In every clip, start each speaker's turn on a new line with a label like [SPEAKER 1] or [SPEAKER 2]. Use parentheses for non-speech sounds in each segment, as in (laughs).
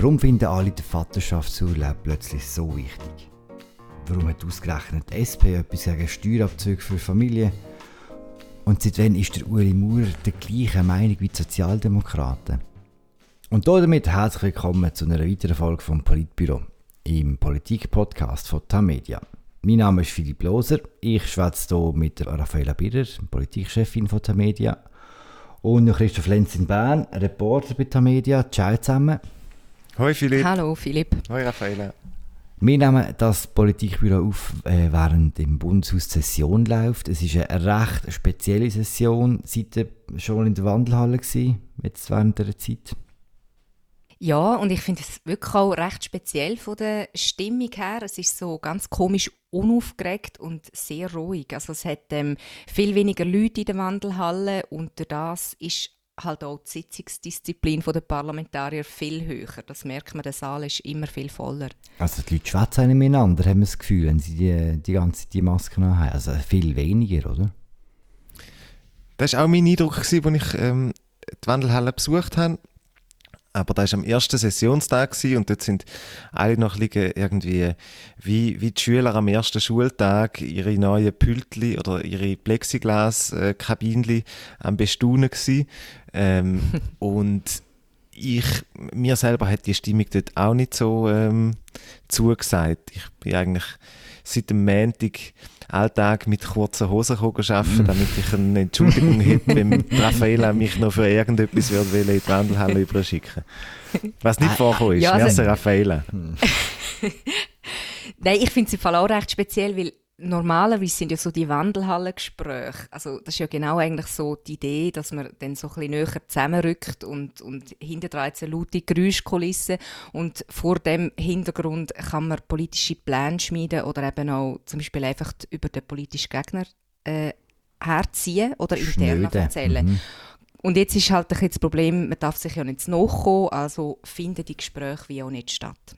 [SPEAKER 1] Warum finden alle den Vaterschaftsurlaub plötzlich so wichtig? Warum hat ausgerechnet die SP etwas gegen Steuerabzüge für Familien? Und seit wann ist der Uri Maurer der gleichen Meinung wie die Sozialdemokraten? Und damit herzlich willkommen zu einer weiteren Folge vom Politbüro im Politik-Podcast von Tamedia. Mein Name ist Philipp Loser. Ich schwätze hier mit Raffaella Birrer, Politikchefin von Tamedia. Und Christoph Lenz in Bern, Reporter bei Tamedia. Ciao zusammen.
[SPEAKER 2] Hoi Philipp.
[SPEAKER 3] Hallo Philipp.
[SPEAKER 2] Hoi Raffaella.
[SPEAKER 1] Wir nehmen das Politikbüro auf, äh, während im Bundeshaus Session läuft. Es ist eine recht spezielle Session. Seid ihr schon in der Wandelhalle gewesen, jetzt während der Zeit?
[SPEAKER 3] Ja, und ich finde es wirklich auch recht speziell von der Stimmung her. Es ist so ganz komisch unaufgeregt und sehr ruhig. Also es hat ähm, viel weniger Leute in der Wandelhalle und durch das ist halt auch die Sitzungsdisziplin der Parlamentarier viel höher. Das merkt man, der Saal ist immer viel voller.
[SPEAKER 1] Also die Leute schwätzen miteinander, haben wir das Gefühl, wenn sie die, die ganze die Maske noch haben. Also viel weniger, oder?
[SPEAKER 2] Das war auch mein Eindruck, als ich ähm, die Wandelhalle besucht habe. Aber da war am ersten Sessionstag und dort sind alle noch irgendwie wie, wie die Schüler am ersten Schultag ihre neuen Pültli oder ihre Plexiglas-Kabinchen am Bestaunen gewesen. Ähm, (laughs) und ich, mir selber hat die Stimmung dort auch nicht so ähm, zugesagt. Ich bin eigentlich seit dem Montag Alltag mit kurzen Hosen arbeiten, damit ich eine Entschuldigung hätte, (laughs) wenn Raffaella mich noch für irgendetwas würde in die Wandelhalle überschicken Was nicht vorkommen ist. Ja, also, Merci, Raffaella. (laughs)
[SPEAKER 3] Nein, ich finde Fall auch recht speziell, weil normalerweise sind ja so die Wandelhallengespräche, also das ist ja genau eigentlich so die Idee, dass man dann so ein bisschen näher zusammenrückt und, und hinter jetzt eine laute Geräuschkulisse und vor dem Hintergrund kann man politische Pläne schmieden oder eben auch zum Beispiel einfach über den politischen Gegner äh, herziehen oder intern erzählen. Mhm. Und jetzt ist halt das Problem, man darf sich ja nicht nachkommen, also finden die Gespräche wie auch nicht statt.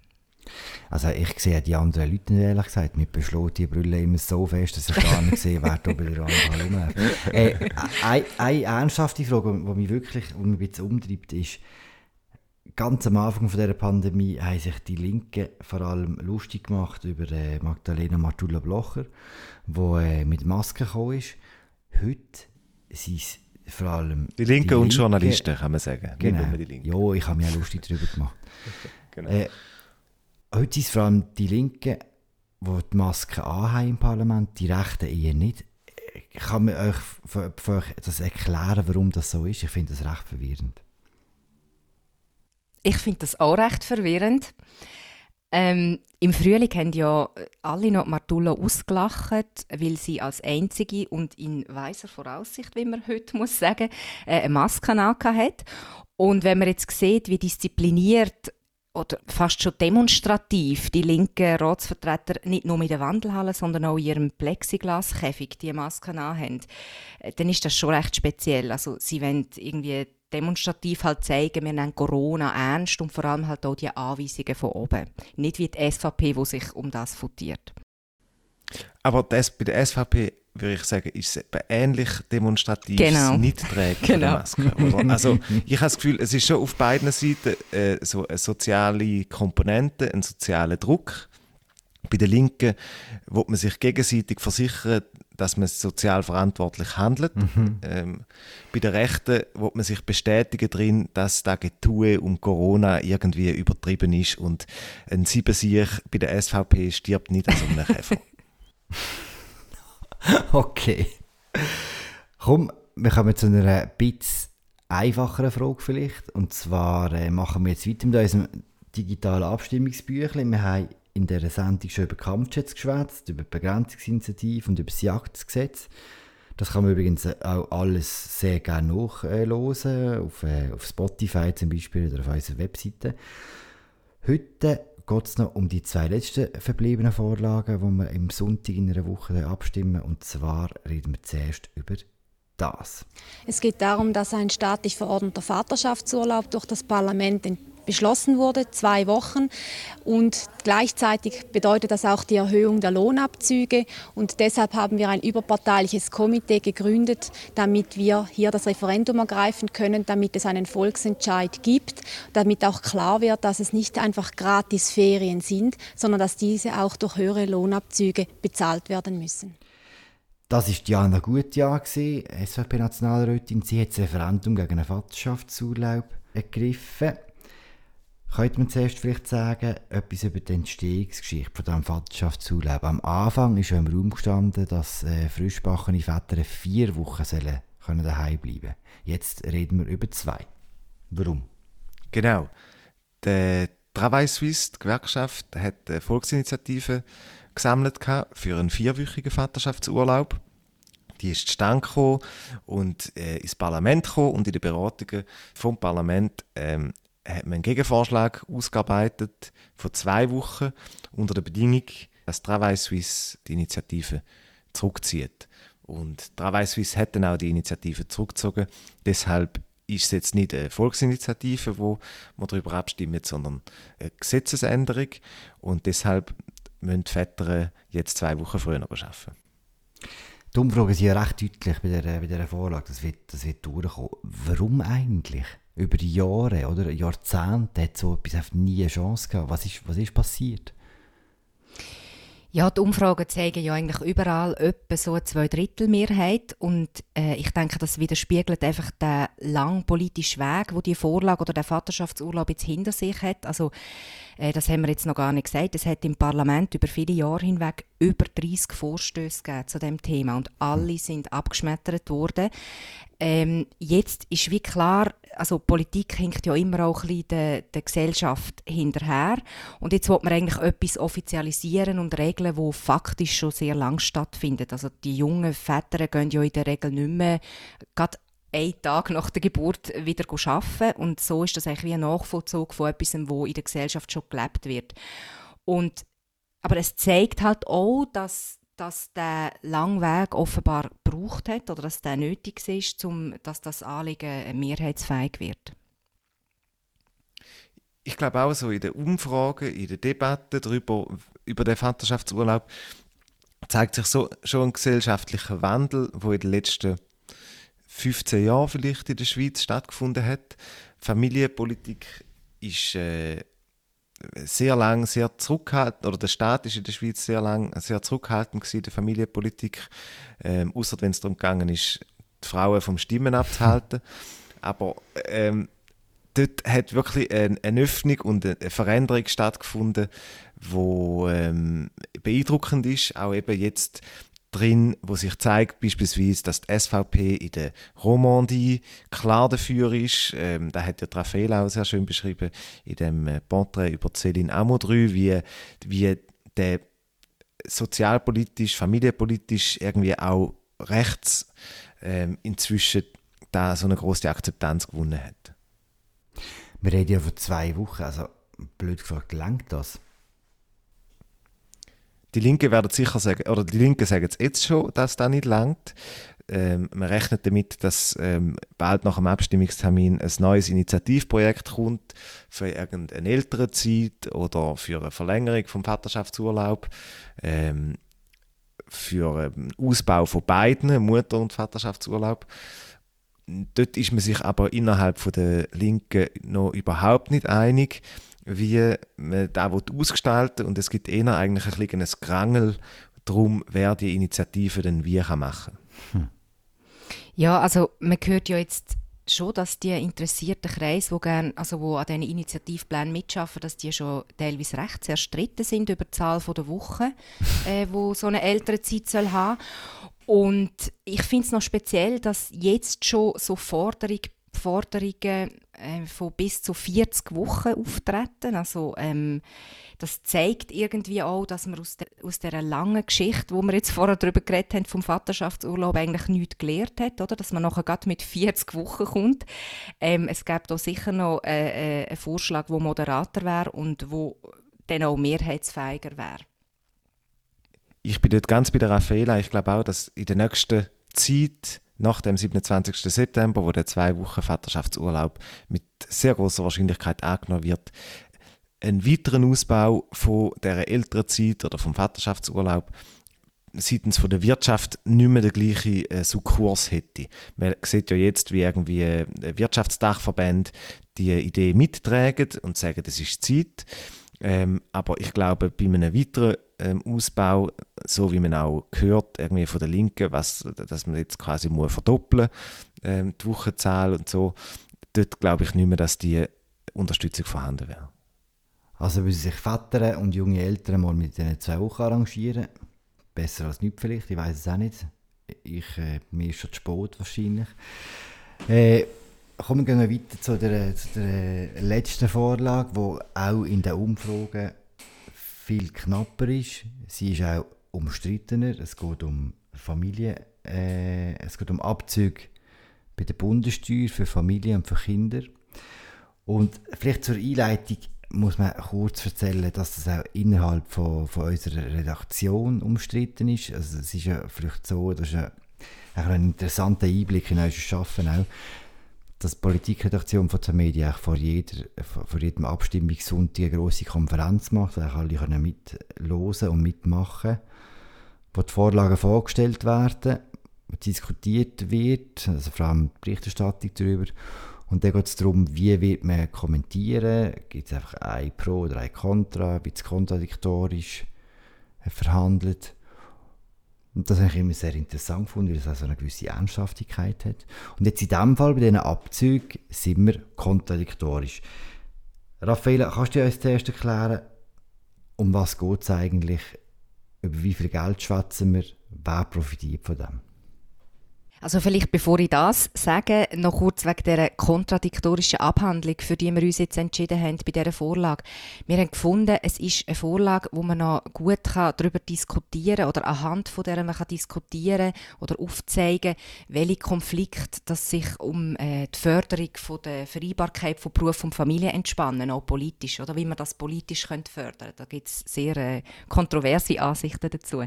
[SPEAKER 1] Also ich sehe die anderen Leute nicht, ehrlich gesagt. Mit beschlossen die Brille immer so fest, dass ich gar nicht sehe, wer da bei der rumläuft. (laughs) Äh, eine, ernsthafte Frage, die mich wirklich die mich ein bisschen umtreibt, ist, ganz am Anfang von dieser Pandemie haben sich die Linken vor allem lustig gemacht über äh, Magdalena Martula-Blocher, die äh, mit Maske gekommen ist. Heute sind es vor allem...
[SPEAKER 2] Die Linken und Linke, Journalisten, kann man sagen.
[SPEAKER 1] Genau. Ja, ich habe mich auch lustig darüber gemacht. (laughs) genau. Äh, Heute sind es vor allem die Linken, die die Maske anhaben im Parlament, die Rechten eher nicht. Kann man euch für, für das erklären, warum das so ist? Ich finde das recht verwirrend.
[SPEAKER 3] Ich finde das auch recht verwirrend. Ähm, Im Frühling haben ja alle noch Martulla ausgelacht, weil sie als einzige und in weiser Voraussicht, wie man heute muss sagen, äh, eine Maske hat. Und wenn man jetzt sieht, wie diszipliniert oder fast schon demonstrativ die linken Ratsvertreter nicht nur mit der Wandelhalle, sondern auch in ihrem Plexiglaskäfig die Masken anhaben, äh, dann ist das schon recht speziell. Also sie wollen irgendwie demonstrativ halt zeigen, wir nehmen Corona ernst und vor allem halt auch die Anweisungen von oben. Nicht wie die SVP, die sich um das futiert.
[SPEAKER 2] Aber das, bei der SVP würde ich sagen, ist es ähnlich demonstrativ genau. nicht trägt genau. Maske. Oder? (laughs) Also ich habe das Gefühl, es ist schon auf beiden Seiten äh, so eine soziale Komponente, ein sozialer Druck. Bei den Linken wo man sich gegenseitig versichern, dass man sozial verantwortlich handelt. Mhm. Ähm, bei den Rechten wo man sich bestätigen drin, dass das Getue um Corona irgendwie übertrieben ist und ein Siebensieg bei der SVP stirbt nicht an so einem (laughs) Käfer. (laughs)
[SPEAKER 1] okay. Komm, wir kommen zu einer bisschen einfacheren Frage vielleicht. Und zwar äh, machen wir jetzt weiter mit unserem digitalen Abstimmungsbüchlein. Wir haben in dieser Sendung schon über Kampfjets geschwätzt, über die Begrenzungsinitiative und über das Jagdgesetz. Das kann man übrigens auch alles sehr gerne nachhören, auf, äh, auf Spotify zum Beispiel oder auf unserer Webseite. Heute geht es noch um die zwei letzten verbliebenen Vorlagen, die wir im Sonntag in einer Woche abstimmen. Und zwar reden wir zuerst über das.
[SPEAKER 4] Es geht darum, dass ein staatlich verordneter Vaterschaftsurlaub durch das Parlament beschlossen wurde, zwei Wochen. Und gleichzeitig bedeutet das auch die Erhöhung der Lohnabzüge. Und deshalb haben wir ein überparteiliches Komitee gegründet, damit wir hier das Referendum ergreifen können, damit es einen Volksentscheid gibt, damit auch klar wird, dass es nicht einfach gratis Ferien sind, sondern dass diese auch durch höhere Lohnabzüge bezahlt werden müssen.
[SPEAKER 1] Das war Diana Gutjahr, SVP-Nationalrätin. Sie hat das Referendum gegen einen Vaterschaftsurlaub ergriffen. Könnte man zuerst vielleicht sagen, etwas über die Entstehungsgeschichte von diesem Vaterschaftsurlaub? Am Anfang ist ja im Raum gestanden, dass äh, frischbachene Väter vier Wochen sollen können daheim bleiben Jetzt reden wir über zwei. Warum?
[SPEAKER 2] Genau. Der Travail Suisse, die Gewerkschaft, hat eine Volksinitiative gesammelt für einen vierwöchigen Vaterschaftsurlaub. Die ist zustande gekommen und äh, ins Parlament gekommen und in den Beratungen vom Parlament ähm, hat man einen Gegenvorschlag ausgearbeitet von zwei Wochen unter der Bedingung, dass Travail Suisse die Initiative zurückzieht. Und Travail Suisse hat dann auch die Initiative zurückgezogen. Deshalb ist es jetzt nicht eine Volksinitiative, wo man darüber abstimmt, sondern eine Gesetzesänderung. Und deshalb müssen die Väter jetzt zwei Wochen früher arbeiten.
[SPEAKER 1] Die Umfragen sind ja recht deutlich bei dieser, bei dieser Vorlage. Das wird, das wird durchkommen. Warum eigentlich? Über Jahre oder Jahrzehnte hat so etwas nie eine Chance gehabt. Was ist, was ist passiert?
[SPEAKER 3] Ja, die Umfragen zeigen ja eigentlich überall etwa so eine Zweidrittelmehrheit und äh, ich denke, das widerspiegelt einfach den langen politischen Weg, wo die Vorlage oder der Vaterschaftsurlaub jetzt hinter sich hat. Also das haben wir jetzt noch gar nicht gesagt. Es hat im Parlament über viele Jahre hinweg über 30 Vorstöße gegeben zu dem Thema und alle sind abgeschmettert worden. Ähm, jetzt ist wie klar, also Politik hinkt ja immer auch ein bisschen der, der Gesellschaft hinterher. Und jetzt will man eigentlich etwas offizialisieren und regeln, wo faktisch schon sehr lang stattfindet. Also die jungen Väter gehen ja in der Regel nicht mehr einen Tag nach der Geburt wieder arbeiten. Und so ist das eigentlich wie ein Nachvollzug von etwas, wo in der Gesellschaft schon gelebt wird. Und, aber es zeigt halt auch, dass dass der lange Weg offenbar gebraucht hat oder dass der nötig ist, um, dass das Anliegen mehrheitsfähig wird?
[SPEAKER 2] Ich glaube auch so in den Umfragen, in den Debatten darüber, über den Vaterschaftsurlaub zeigt sich so, schon ein gesellschaftlicher Wandel, der in den letzten 15 Jahren vielleicht in der Schweiz stattgefunden hat. Familienpolitik ist äh, sehr lang sehr zurückhaltend, oder der Staat ist in der Schweiz sehr lang sehr zurückhaltend gewesen, der Familienpolitik, ähm, außer wenn es darum gegangen ist, die Frauen vom Stimmen abzuhalten. (laughs) Aber ähm, dort hat wirklich eine, eine Öffnung und eine Veränderung stattgefunden, wo ähm, beeindruckend ist, auch eben jetzt drin, wo sich zeigt beispielsweise, dass die SVP in der Romandie klar dafür ist. Ähm, da hat ja Raphael auch sehr schön beschrieben in dem äh, Porträt über Céline Amodry, wie, wie der sozialpolitisch, familienpolitisch irgendwie auch rechts ähm, inzwischen da so eine große Akzeptanz gewonnen hat.
[SPEAKER 1] Wir reden ja vor zwei Wochen, also blöd gefragt, langt das?
[SPEAKER 2] Die Linke werden sicher sagen, oder die Linke sagen jetzt schon, dass das nicht langt. Ähm, man rechnet damit, dass ähm, bald nach dem Abstimmungstermin ein neues Initiativprojekt kommt für irgendeine ältere Zeit oder für eine Verlängerung vom Vaterschaftsurlaub, ähm, für einen Ausbau von beiden, Mutter- und Vaterschaftsurlaub. Dort ist man sich aber innerhalb von der Linken noch überhaupt nicht einig wie man da ausgestalten und es gibt eher eigentlich ein kleines Krangel darum, wer die Initiative denn wie machen kann. Hm.
[SPEAKER 3] Ja, also man hört ja jetzt schon, dass die interessierten Kreise, die gern, also wo an diesen Initiativplänen mitschaffen, dass die schon teilweise recht zerstritten sind über die Zahl der Wochen, (laughs) äh, wo so eine ältere Zeit soll haben. Und ich finde es noch speziell, dass jetzt schon so Forderungen Forderungen äh, von bis zu 40 Wochen auftreten. Also, ähm, das zeigt irgendwie auch, dass man aus, der, aus dieser langen Geschichte, wo wir jetzt vorher darüber geredet haben, vom Vaterschaftsurlaub eigentlich nichts gelernt hat, oder? dass man nachher gerade mit 40 Wochen kommt. Ähm, es gibt da sicher noch äh, äh, einen Vorschlag, der moderater wäre und wo dann auch mehrheitsfähiger wäre.
[SPEAKER 2] Ich bin dort ganz bei der Raffaela. Ich glaube auch, dass in der nächsten Zeit nach dem 27. September, wo der zwei Wochen Vaterschaftsurlaub mit sehr großer Wahrscheinlichkeit angenommen wird, einen weiteren Ausbau von der Elternzeit oder vom Vaterschaftsurlaub seitens von der Wirtschaft nicht mehr den gleichen äh, Sukkurs hätte. Man sieht ja jetzt, wie irgendwie äh, Wirtschaftsdachverbände die Idee mittragen und sagen, es ist Zeit. Ähm, aber ich glaube, bei einem weiteren ähm, Ausbau, so wie man auch hört, irgendwie von der Linken, was, dass man jetzt quasi muss verdoppeln ähm, die Wochenzahl und so, dort glaube ich nicht mehr, dass die Unterstützung vorhanden wäre.
[SPEAKER 1] Also müssen sich Väter und junge Eltern mal mit diesen zwei Wochen arrangieren. Besser als nichts vielleicht, ich weiß es auch nicht. Ich, äh, mir ist schon zu spät wahrscheinlich. Äh, kommen wir weiter zu der, zu der letzten Vorlage, die auch in den Umfragen viel knapper ist. Sie ist auch umstrittener. Es geht um Familie, äh, es geht um Abzüge bei der Bundessteuer für Familien und für Kinder. Und vielleicht zur Einleitung muss man kurz erzählen, dass das auch innerhalb von, von unserer Redaktion umstritten ist. Also es ist ja vielleicht so, das ist ja ein interessanter Einblick in unser Arbeiten auch, dass die Politikredaktion von der Medien vor, jeder, vor jedem Abstimmungssonntag eine grosse Konferenz macht, wo alle können mitlosen und mitmachen wo die Vorlagen vorgestellt werden, diskutiert wird, also vor allem die Berichterstattung darüber. Und dann geht es darum, wie wird man kommentieren, gibt es einfach ein Pro oder ein Contra, wird es kontradiktorisch verhandelt. Und das habe ich immer sehr interessant gefunden, weil es also eine gewisse Ernsthaftigkeit hat. Und jetzt in diesem Fall, bei diesen Abzügen, sind wir kontradiktorisch. Raffaella, kannst du uns zuerst erklären, um was geht es eigentlich, über wie viel Geld schwätzen wir, wer profitiert von dem?
[SPEAKER 3] Also vielleicht bevor ich das sage, noch kurz wegen der kontradiktorischen Abhandlung, für die wir uns jetzt entschieden haben bei dieser Vorlage. Wir haben gefunden, es ist eine Vorlage, wo man noch gut darüber diskutieren kann oder anhand von der man kann diskutieren oder aufzeigen, welche Konflikte das sich um äh, die Förderung von der Vereinbarkeit von Beruf und Familie entspannen, auch politisch, oder wie man das politisch könnte fördern. Da gibt es sehr äh, kontroverse Ansichten dazu.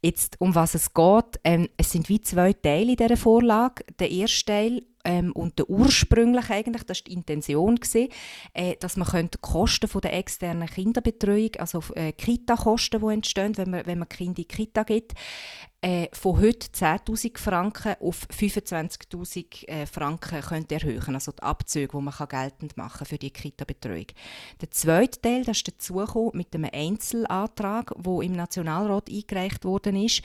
[SPEAKER 3] Jetzt, um was es geht, ähm, es sind wie zwei Teile dieser Vorlage. Der erste Teil ähm, und der ursprünglich eigentlich, das war die Intention, gewesen, äh, dass man die Kosten von der externen Kinderbetreuung, also äh, Kita-Kosten, die entstehen, wenn man, wenn man Kinder in die Kita gibt, äh, von heute 10'000 Franken auf 25'000 äh, Franken könnte erhöhen, also die Abzüge, die man kann geltend machen für die Kita-Betreuung. Der zweite Teil, das ist dazugekommen mit einem Einzelantrag, der im Nationalrat eingereicht worden ist.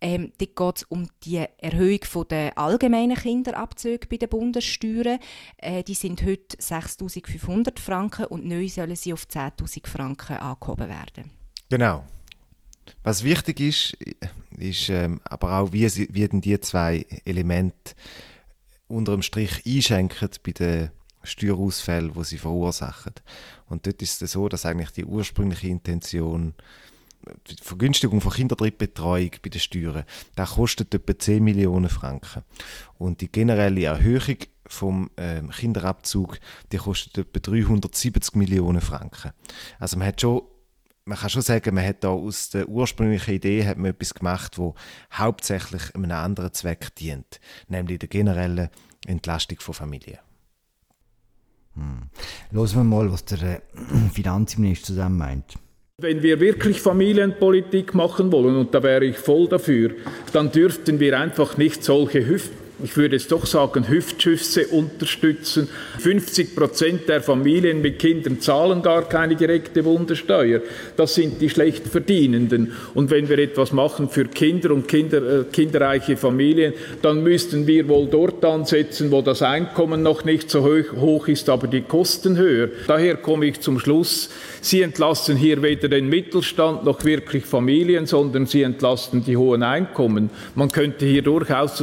[SPEAKER 3] Ähm, geht es um die Erhöhung der allgemeinen Kinderabzüge bei den Bundessteuern. Äh, die sind heute 6'500 Franken und neu sollen sie auf 10'000 Franken angehoben werden.
[SPEAKER 2] Genau. Was wichtig ist, ist ähm, aber auch, wie, sie, wie denn die zwei Elemente unter dem Strich einschenken bei den Steuerausfällen, die sie verursachen. Und dort ist es so, dass eigentlich die ursprüngliche Intention die Vergünstigung von Kinderdrittbetreuung bei den Steuern, das kostet etwa 10 Millionen Franken. Und die generelle Erhöhung vom äh, Kinderabzug, die kostet etwa 370 Millionen Franken. Also man hat schon man kann schon sagen, man hat da aus der ursprünglichen Idee hat man etwas gemacht, wo hauptsächlich einem anderen Zweck dient, nämlich der generellen Entlastung von Familien.
[SPEAKER 1] Hm. Hören wir mal, was der äh, (clears throat) Finanzminister zu dem meint.
[SPEAKER 5] Wenn wir wirklich Familienpolitik machen wollen, und da wäre ich voll dafür, dann dürften wir einfach nicht solche Hüften ich würde jetzt doch sagen, Hüftschüsse unterstützen. 50 Prozent der Familien mit Kindern zahlen gar keine direkte Bundessteuer. Das sind die schlecht Verdienenden. Und wenn wir etwas machen für Kinder und Kinder, äh, kinderreiche Familien, dann müssten wir wohl dort ansetzen, wo das Einkommen noch nicht so hoch, hoch ist, aber die Kosten höher. Daher komme ich zum Schluss, Sie entlasten hier weder den Mittelstand noch wirklich Familien, sondern Sie entlasten die hohen Einkommen. Man könnte hier durchaus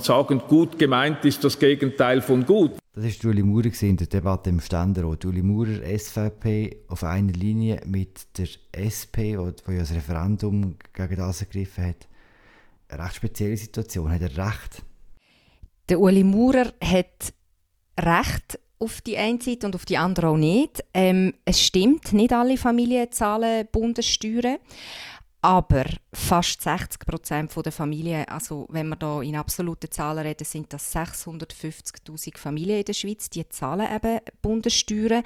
[SPEAKER 5] zusammenfassend sagen, gut gemeint ist das Gegenteil von gut.
[SPEAKER 1] Das war Uli Maurer in der Debatte im Ständerat. Uli Maurer, SVP, auf einer Linie mit der SP, die ja das Referendum gegen das ergriffen hat. Eine recht spezielle Situation. Hat er recht?
[SPEAKER 3] Der Uli Maurer hat recht auf die eine Seite und auf die andere auch nicht. Ähm, es stimmt, nicht alle Familien zahlen Bundessteuern. Aber fast 60 Prozent der Familien, also wenn wir da in absoluten Zahlen reden, sind das 650.000 Familien in der Schweiz, die zahlen eben Bundessteuern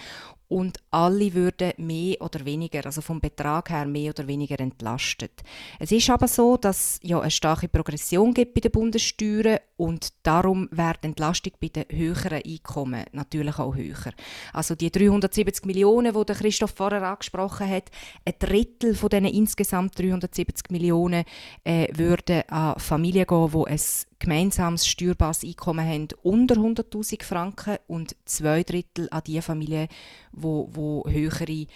[SPEAKER 3] und alle würden mehr oder weniger, also vom Betrag her mehr oder weniger entlastet. Es ist aber so, dass ja eine starke Progression gibt bei den Bundessteuern und darum wird die Entlastung bei den höheren Einkommen natürlich auch höher. Also die 370 Millionen, die Christoph vorher angesprochen hat, ein Drittel von diesen insgesamt 370 Millionen äh, würden an Familien gehen, die ein gemeinsames steuerbares Einkommen haben unter 100'000 Franken und zwei Drittel an die Familien, wo, wo höhere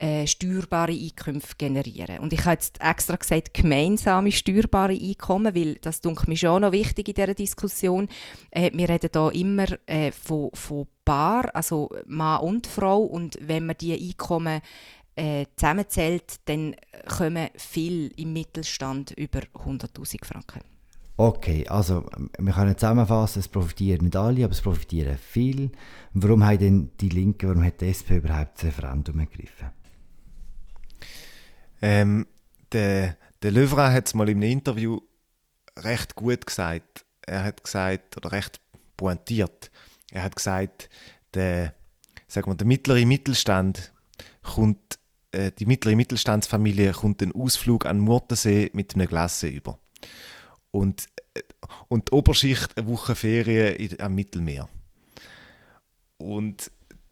[SPEAKER 3] äh, steuerbare Einkünfte generieren. Und ich habe jetzt extra gesagt, gemeinsame steuerbare Einkommen, weil das denke mir schon noch wichtig in dieser Diskussion. Äh, wir reden hier immer äh, von, von Paar, also Mann und Frau. Und wenn man diese Einkommen äh, zusammenzählt, dann kommen viel im Mittelstand über 100'000 Franken.
[SPEAKER 1] Okay, also wir können zusammenfassen, es profitieren nicht alle, aber es profitieren viele. Warum haben denn die Linke, warum hat die SP überhaupt das Referendum ergriffen?
[SPEAKER 2] Ähm, der, der Löwra hat es mal in einem Interview recht gut gesagt. Er hat gesagt, oder recht pointiert, er hat gesagt, der, sagen wir, der mittlere Mittelstand kommt, äh, die mittlere Mittelstandsfamilie kommt einen Ausflug an den Murtensee mit einem Glasse über und, äh, und die Oberschicht eine Woche Ferien am Mittelmeer. Und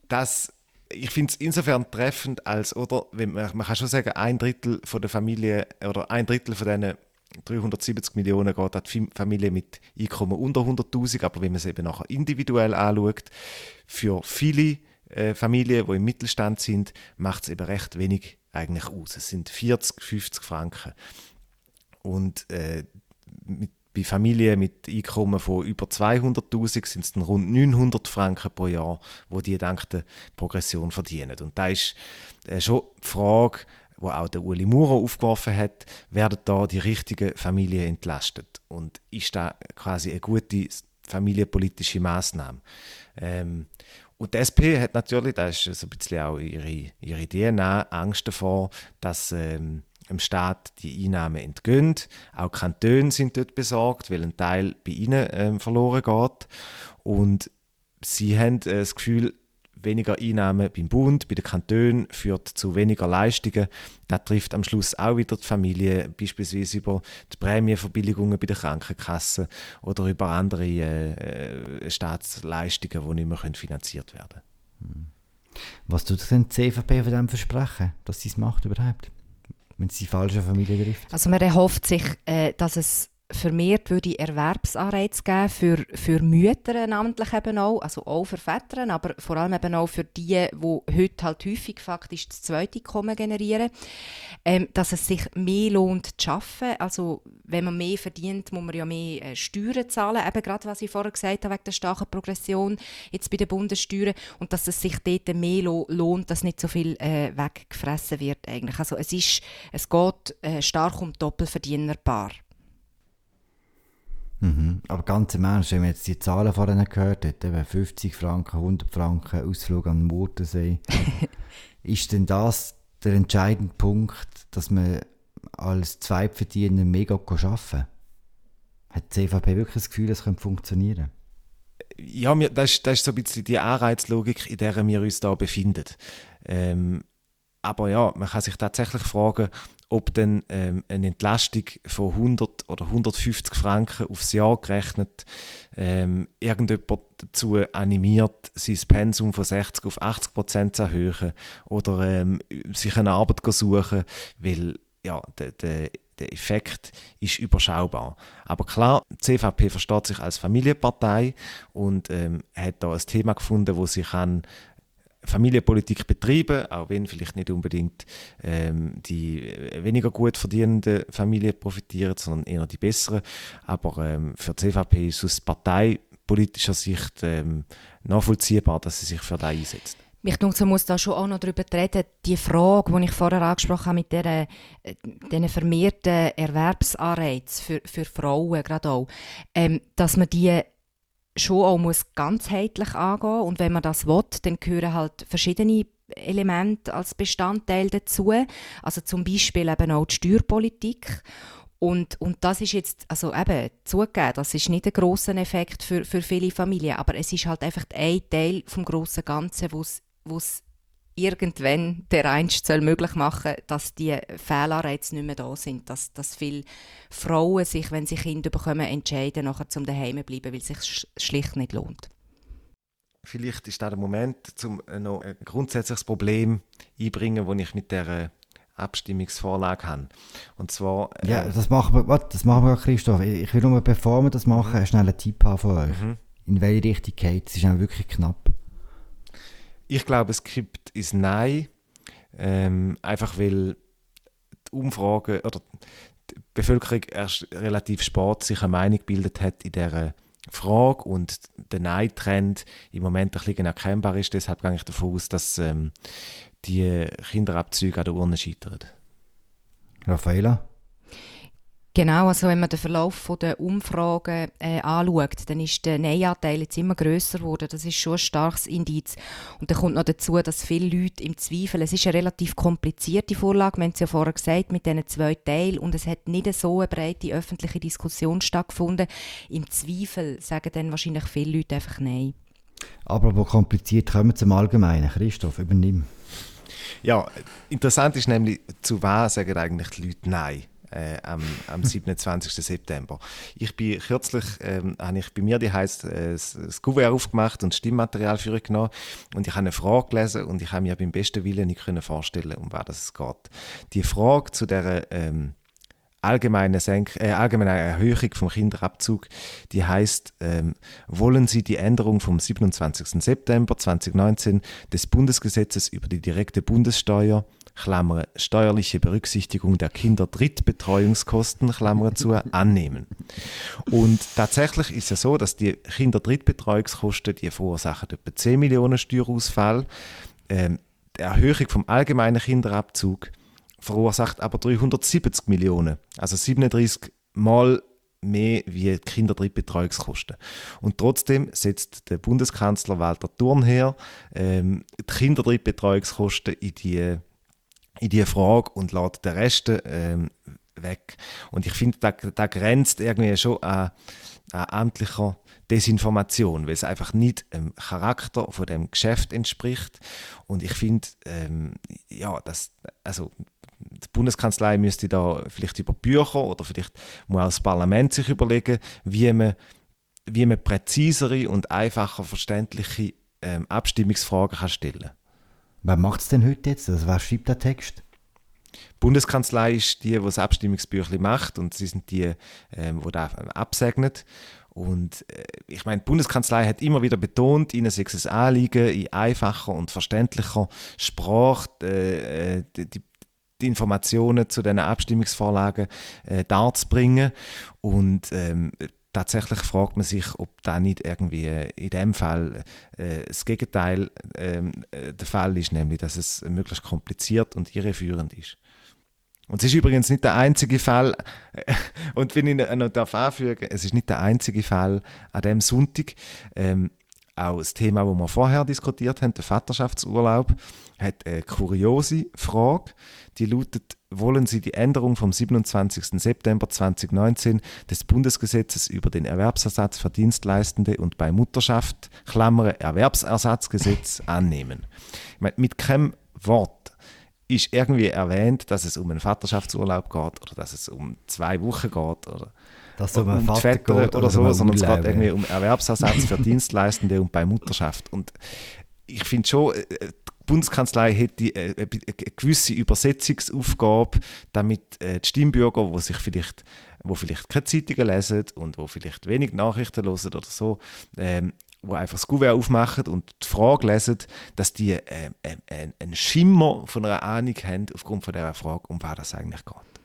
[SPEAKER 2] das, ich finde es insofern treffend, als, oder, wenn man, man kann schon sagen, ein Drittel von der Familie oder ein Drittel von diesen 370 Millionen geht an die Familie mit Einkommen unter 100.000, aber wenn man es eben nachher individuell anschaut, für viele äh, Familien, die im Mittelstand sind, macht es eben recht wenig eigentlich aus. Es sind 40, 50 Franken. Und äh, mit, bei Familien mit Einkommen von über 200.000 sind es dann rund 900 Franken pro Jahr, wo die dank der Progression verdienen. Und da ist äh, schon die Frage, wo auch der Uli Maurer aufgeworfen hat, werden da die richtigen Familien entlastet? Und ist da quasi eine gute familienpolitische Maßnahme? Ähm, und die SP hat natürlich, das ist so ein bisschen auch ihre, ihre DNA, Angst davor, dass ähm, dem Staat die Einnahmen entgehen. Auch Kantone sind dort besorgt, weil ein Teil bei ihnen äh, verloren geht. Und sie haben äh, das Gefühl, weniger Einnahmen beim Bund, bei den Kantonen führt zu weniger Leistungen. Das trifft am Schluss auch wieder die Familie, beispielsweise über die Prämienverbilligungen bei den Krankenkassen oder über andere äh, äh Staatsleistungen, die nicht mehr finanziert werden können.
[SPEAKER 1] Was tut denn die CVP von dem versprechen, dass sie es macht überhaupt? Wenn es die falsche Familie trifft?
[SPEAKER 3] Also man erhofft sich, äh, dass es vermehrt würde Erwerbsanreize geben für, für Mütter namentlich eben auch, also auch für Väter, aber vor allem eben auch für die, die heute halt häufig faktisch das zweite Kommen generieren, ähm, dass es sich mehr lohnt zu arbeiten. Also wenn man mehr verdient, muss man ja mehr äh, Steuern zahlen, eben gerade was ich vorher gesagt habe, wegen der starken Progression jetzt bei den Bundessteuern und dass es sich dort mehr lohnt, dass nicht so viel äh, weggefressen wird eigentlich. Also es, ist, es geht äh, stark um Doppelverdienerpaar.
[SPEAKER 1] Mhm. Aber ganz im Ernst, wenn man jetzt die Zahlen vorhin gehört hat, eben 50 Franken, 100 Franken, Ausflug an den Murtensee, (laughs) ist denn das der entscheidende Punkt, dass man als Zweitverdiener mega arbeiten kann? Hat die CVP wirklich das Gefühl, das könnte funktionieren?
[SPEAKER 2] Ja, das, ist, das ist so ein bisschen die Anreizlogik, in der wir uns da befinden. Ähm, aber ja, man kann sich tatsächlich fragen, ob dann ähm, eine Entlastung von 100 oder 150 Franken aufs Jahr gerechnet ähm, irgendjemand dazu animiert, sein Pensum von 60 auf 80 Prozent zu erhöhen oder ähm, sich eine Arbeit zu suchen, weil ja, der, der, der Effekt ist überschaubar. Aber klar, die CVP versteht sich als Familienpartei und ähm, hat da ein Thema gefunden, wo sie kann Familienpolitik betreiben, auch wenn vielleicht nicht unbedingt ähm, die weniger gut verdienenden Familien profitieren, sondern eher die besseren. Aber ähm, für die CVP ist es aus parteipolitischer Sicht ähm, nachvollziehbar, dass sie sich für das einsetzt.
[SPEAKER 3] Ich denke, man muss da schon auch noch darüber reden, die Frage, die ich vorher angesprochen habe, mit der, äh, vermehrten Erwerbsanreiz für, für Frauen gerade auch, ähm, dass man die schon auch muss ganzheitlich angehen und wenn man das will, dann gehören halt verschiedene Element, als Bestandteil dazu. Also zum Beispiel eben auch die Steuerpolitik. Und, und das ist jetzt, also eben, zugegeben, das ist nicht ein grosser Effekt für, für viele Familien, aber es ist halt einfach ein Teil vom grossen Ganzen, wo es irgendwann der einst soll möglich machen dass die Fehlanreize nicht mehr da sind, dass, dass viele Frauen sich, wenn sie Kinder bekommen, entscheiden, nachher zum daheim bleiben, weil es sich schlicht nicht lohnt.
[SPEAKER 2] Vielleicht ist da der Moment, um noch ein grundsätzliches Problem einbringen, das ich mit der Abstimmungsvorlage habe. Und zwar...
[SPEAKER 1] Äh, ja, das machen wir, warte, das machen wir, Christoph. Ich will nur, bevor wir das machen, schnell einen Tipp haben von euch. Mhm. In welche Richtung geht es? ist auch wirklich knapp.
[SPEAKER 2] Ich glaube, es gibt ist Nein. Ähm, einfach weil die Umfrage oder die Bevölkerung erst relativ spät sich eine Meinung gebildet hat in dieser Frage und der Nein-Trend im Moment ein bisschen erkennbar ist. Deshalb gehe ich davon aus, dass ähm, die Kinderabzüge an der Urne scheitern.
[SPEAKER 1] Raffaela?
[SPEAKER 3] Genau, also wenn man den Verlauf der Umfragen äh, anschaut, dann ist der Nein-Anteil jetzt immer grösser geworden. Das ist schon ein starkes Indiz. Und dann kommt noch dazu, dass viele Leute im Zweifel, es ist eine relativ komplizierte Vorlage, wir haben es ja vorher gesagt, mit diesen zwei Teilen und es hat nicht so eine breite öffentliche Diskussion stattgefunden. Im Zweifel sagen dann wahrscheinlich viele Leute einfach Nein.
[SPEAKER 1] Aber wo kompliziert kommen wir zum Allgemeinen. Christoph, übernimm.
[SPEAKER 2] Ja, interessant ist nämlich, zu was sagen eigentlich die Leute Nein? Äh, am, am 27. September. Ich bin kürzlich, ähm, habe ich bei mir die heißt äh, das Kuvert aufgemacht und Stimmmaterial für genommen und ich habe eine Frage gelesen und ich habe mir beim besten Willen nicht können vorstellen, um was es geht. Die Frage zu der ähm, allgemeine, Senk äh, allgemeine Erhöhung vom Kinderabzug, die heißt, ähm, wollen Sie die Änderung vom 27. September 2019 des Bundesgesetzes über die direkte Bundessteuer Klammer, steuerliche Berücksichtigung der Kinderdrittbetreuungskosten, Klammer zu, annehmen. Und tatsächlich ist es so, dass die Kinderdrittbetreuungskosten, die verursachen etwa 10 Millionen Steuerausfall. Ähm, die Erhöhung vom allgemeinen Kinderabzug verursacht aber 370 Millionen, also 37 Mal mehr wie Kinderdrittbetreuungskosten. Und trotzdem setzt der Bundeskanzler Walter Thurnherr ähm, die Kinderdrittbetreuungskosten in die, in die Frage und lässt den Rest ähm, weg. Und ich finde, da, da grenzt irgendwie schon an, an amtlicher Desinformation, weil es einfach nicht dem Charakter von dem Geschäft entspricht. Und ich finde, ähm, ja, das, also die Bundeskanzlei müsste da vielleicht über Bücher oder vielleicht muss auch das Parlament sich überlegen, wie man, wie man präzisere und einfacher verständliche ähm, Abstimmungsfragen kann stellen kann.
[SPEAKER 1] Wer macht es denn heute jetzt? Also wer schreibt den Text?
[SPEAKER 2] Die Bundeskanzlei ist die, die das Abstimmungsbüchlein macht und sie sind die, ähm, die das absegnet. Und äh, ich meine, die Bundeskanzlei hat immer wieder betont, ihnen sei es Anliegen, in einfacher und verständlicher Sprache äh, äh die, die Informationen zu diesen Abstimmungsvorlagen äh, darzubringen. Und ähm, tatsächlich fragt man sich, ob da nicht irgendwie in dem Fall äh, das Gegenteil ähm, äh, der Fall ist, nämlich dass es möglichst kompliziert und irreführend ist. Und es ist übrigens nicht der einzige Fall, (laughs) und wenn ich noch darf anfügen, es ist nicht der einzige Fall an dem Sonntag. Ähm, auch das Thema, das wir vorher diskutiert haben, der Vaterschaftsurlaub, hat eine kuriose Frage. Die lautet, wollen Sie die Änderung vom 27. September 2019 des Bundesgesetzes über den Erwerbsersatz für Dienstleistende und bei Mutterschaft, Klammer Erwerbsersatzgesetz, annehmen? Meine, mit keinem Wort ist irgendwie erwähnt, dass es um einen Vaterschaftsurlaub geht oder dass es um zwei Wochen geht oder
[SPEAKER 1] dass um,
[SPEAKER 2] um
[SPEAKER 1] Vater
[SPEAKER 2] geht oder, oder so, sondern es geht irgendwie um Erwerbsersatz für Dienstleistende und bei Mutterschaft. Und ich finde schon, äh, die Bundeskanzlei hätte äh, eine gewisse Übersetzungsaufgabe, damit äh, die Stimmbürger, die sich vielleicht wo vielleicht keine Zeitungen lesen und wo vielleicht wenig Nachrichten hören oder so, ähm, wo einfach das Gouverneur aufmachen und die Frage lesen, dass die äh, äh, einen Schimmer von einer Ahnung haben aufgrund von dieser Frage, um was das eigentlich geht.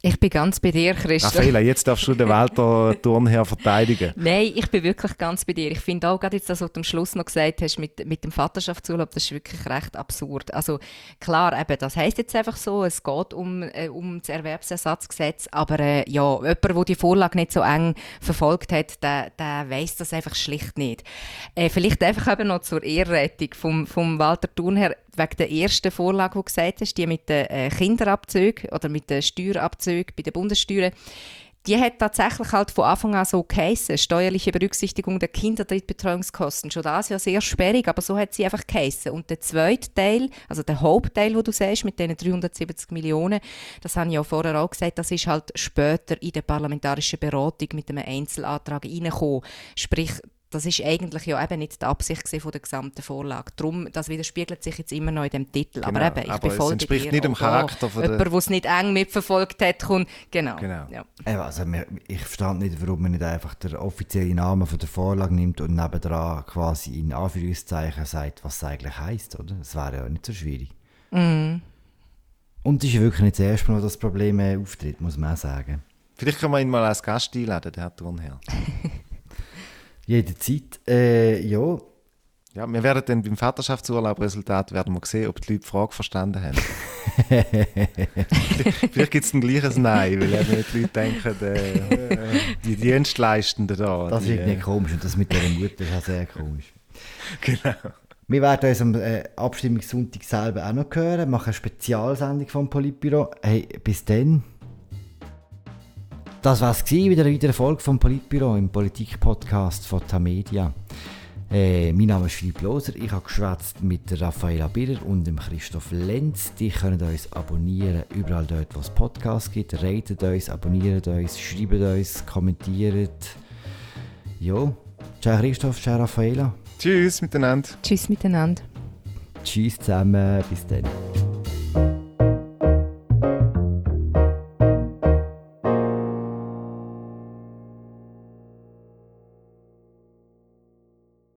[SPEAKER 3] Ich bin ganz bei dir, Christoph.
[SPEAKER 2] Raffaella, jetzt darfst du den Walter Turnherr verteidigen. (laughs)
[SPEAKER 3] Nein, ich bin wirklich ganz bei dir. Ich finde auch gerade jetzt das, was du am Schluss noch gesagt hast mit, mit dem Vaterschaftsurlaub, das ist wirklich recht absurd. Also klar, eben, das heisst jetzt einfach so, es geht um, äh, um das Erwerbsersatzgesetz, aber äh, ja, jemand, der die Vorlage nicht so eng verfolgt hat, der, der weiß das einfach schlicht nicht. Äh, vielleicht einfach eben noch zur Ehrrettung vom, vom Walter Thurnherr wegen der ersten Vorlage, die du gesagt hast, die mit den äh, Kinderabzügen oder mit den Steuerabzügen bei den Bundessteuern, die hat tatsächlich halt von Anfang an so geheissen, steuerliche Berücksichtigung der Kinderdrittbetreuungskosten. Schon das ja sehr sperrig, aber so hat sie einfach geheissen. Und der zweite Teil, also der Hauptteil, wo du siehst, mit diesen 370 Millionen, das habe ich ja vorher auch gesagt, das ist halt später in der parlamentarischen Beratung mit einem Einzelantrag reingekommen. Sprich, das ist eigentlich ja eben nicht die Absicht von der gesamten Vorlage. Darum, das widerspiegelt sich jetzt immer noch in dem Titel.
[SPEAKER 2] Genau,
[SPEAKER 3] aber eben, ich
[SPEAKER 2] aber es entspricht
[SPEAKER 3] dir.
[SPEAKER 2] nicht dem
[SPEAKER 3] Auch
[SPEAKER 2] Charakter
[SPEAKER 3] da,
[SPEAKER 2] von der-
[SPEAKER 3] Jemand, der es nicht eng mitverfolgt hat, kommt, genau.
[SPEAKER 2] Genau.
[SPEAKER 3] Ja.
[SPEAKER 1] Eben, also, ich verstand nicht, warum man nicht einfach den offiziellen Namen von der Vorlage nimmt und nebendran quasi in Anführungszeichen sagt, was es eigentlich heisst, oder? Das wäre ja nicht so schwierig.
[SPEAKER 3] Mhm.
[SPEAKER 1] Und es ist ja wirklich nicht das erste Mal, dass das Problem auftritt, muss man auch sagen.
[SPEAKER 2] Vielleicht können wir ihn mal als Gast einladen, der Herr Turnherr. (laughs)
[SPEAKER 1] Jederzeit, äh, ja,
[SPEAKER 2] Ja, wir werden dann beim Vaterschaftsurlaub-Resultat werden wir sehen, ob die Leute die Frage verstanden haben. (laughs) Vielleicht gibt es ein Nein, weil eben die Leute denken, äh, die Dienstleistenden da.
[SPEAKER 1] das ist irgendwie
[SPEAKER 2] äh,
[SPEAKER 1] komisch und das mit der Mutter ist auch sehr komisch. (laughs)
[SPEAKER 2] Genau.
[SPEAKER 1] Wir werden uns am äh, Abstimmungssonntag selber auch noch hören, machen eine Spezialsendung vom Politbüro. Hey, bis dann. Das war es wieder eine weitere Folge vom Politbüro im Politik-Podcast von Tamedia. Äh, mein Name ist Philipp Loser, ich habe geschwätzt mit der Raffaella Birrer und dem Christoph Lenz. Die können uns abonnieren, überall dort, wo es Podcasts gibt. Ratet uns, abonniert uns, schreibt uns, kommentiert. Jo, ciao Christoph, ciao Raffaella.
[SPEAKER 2] Tschüss miteinander.
[SPEAKER 3] Tschüss miteinander.
[SPEAKER 1] Tschüss zusammen, bis dann.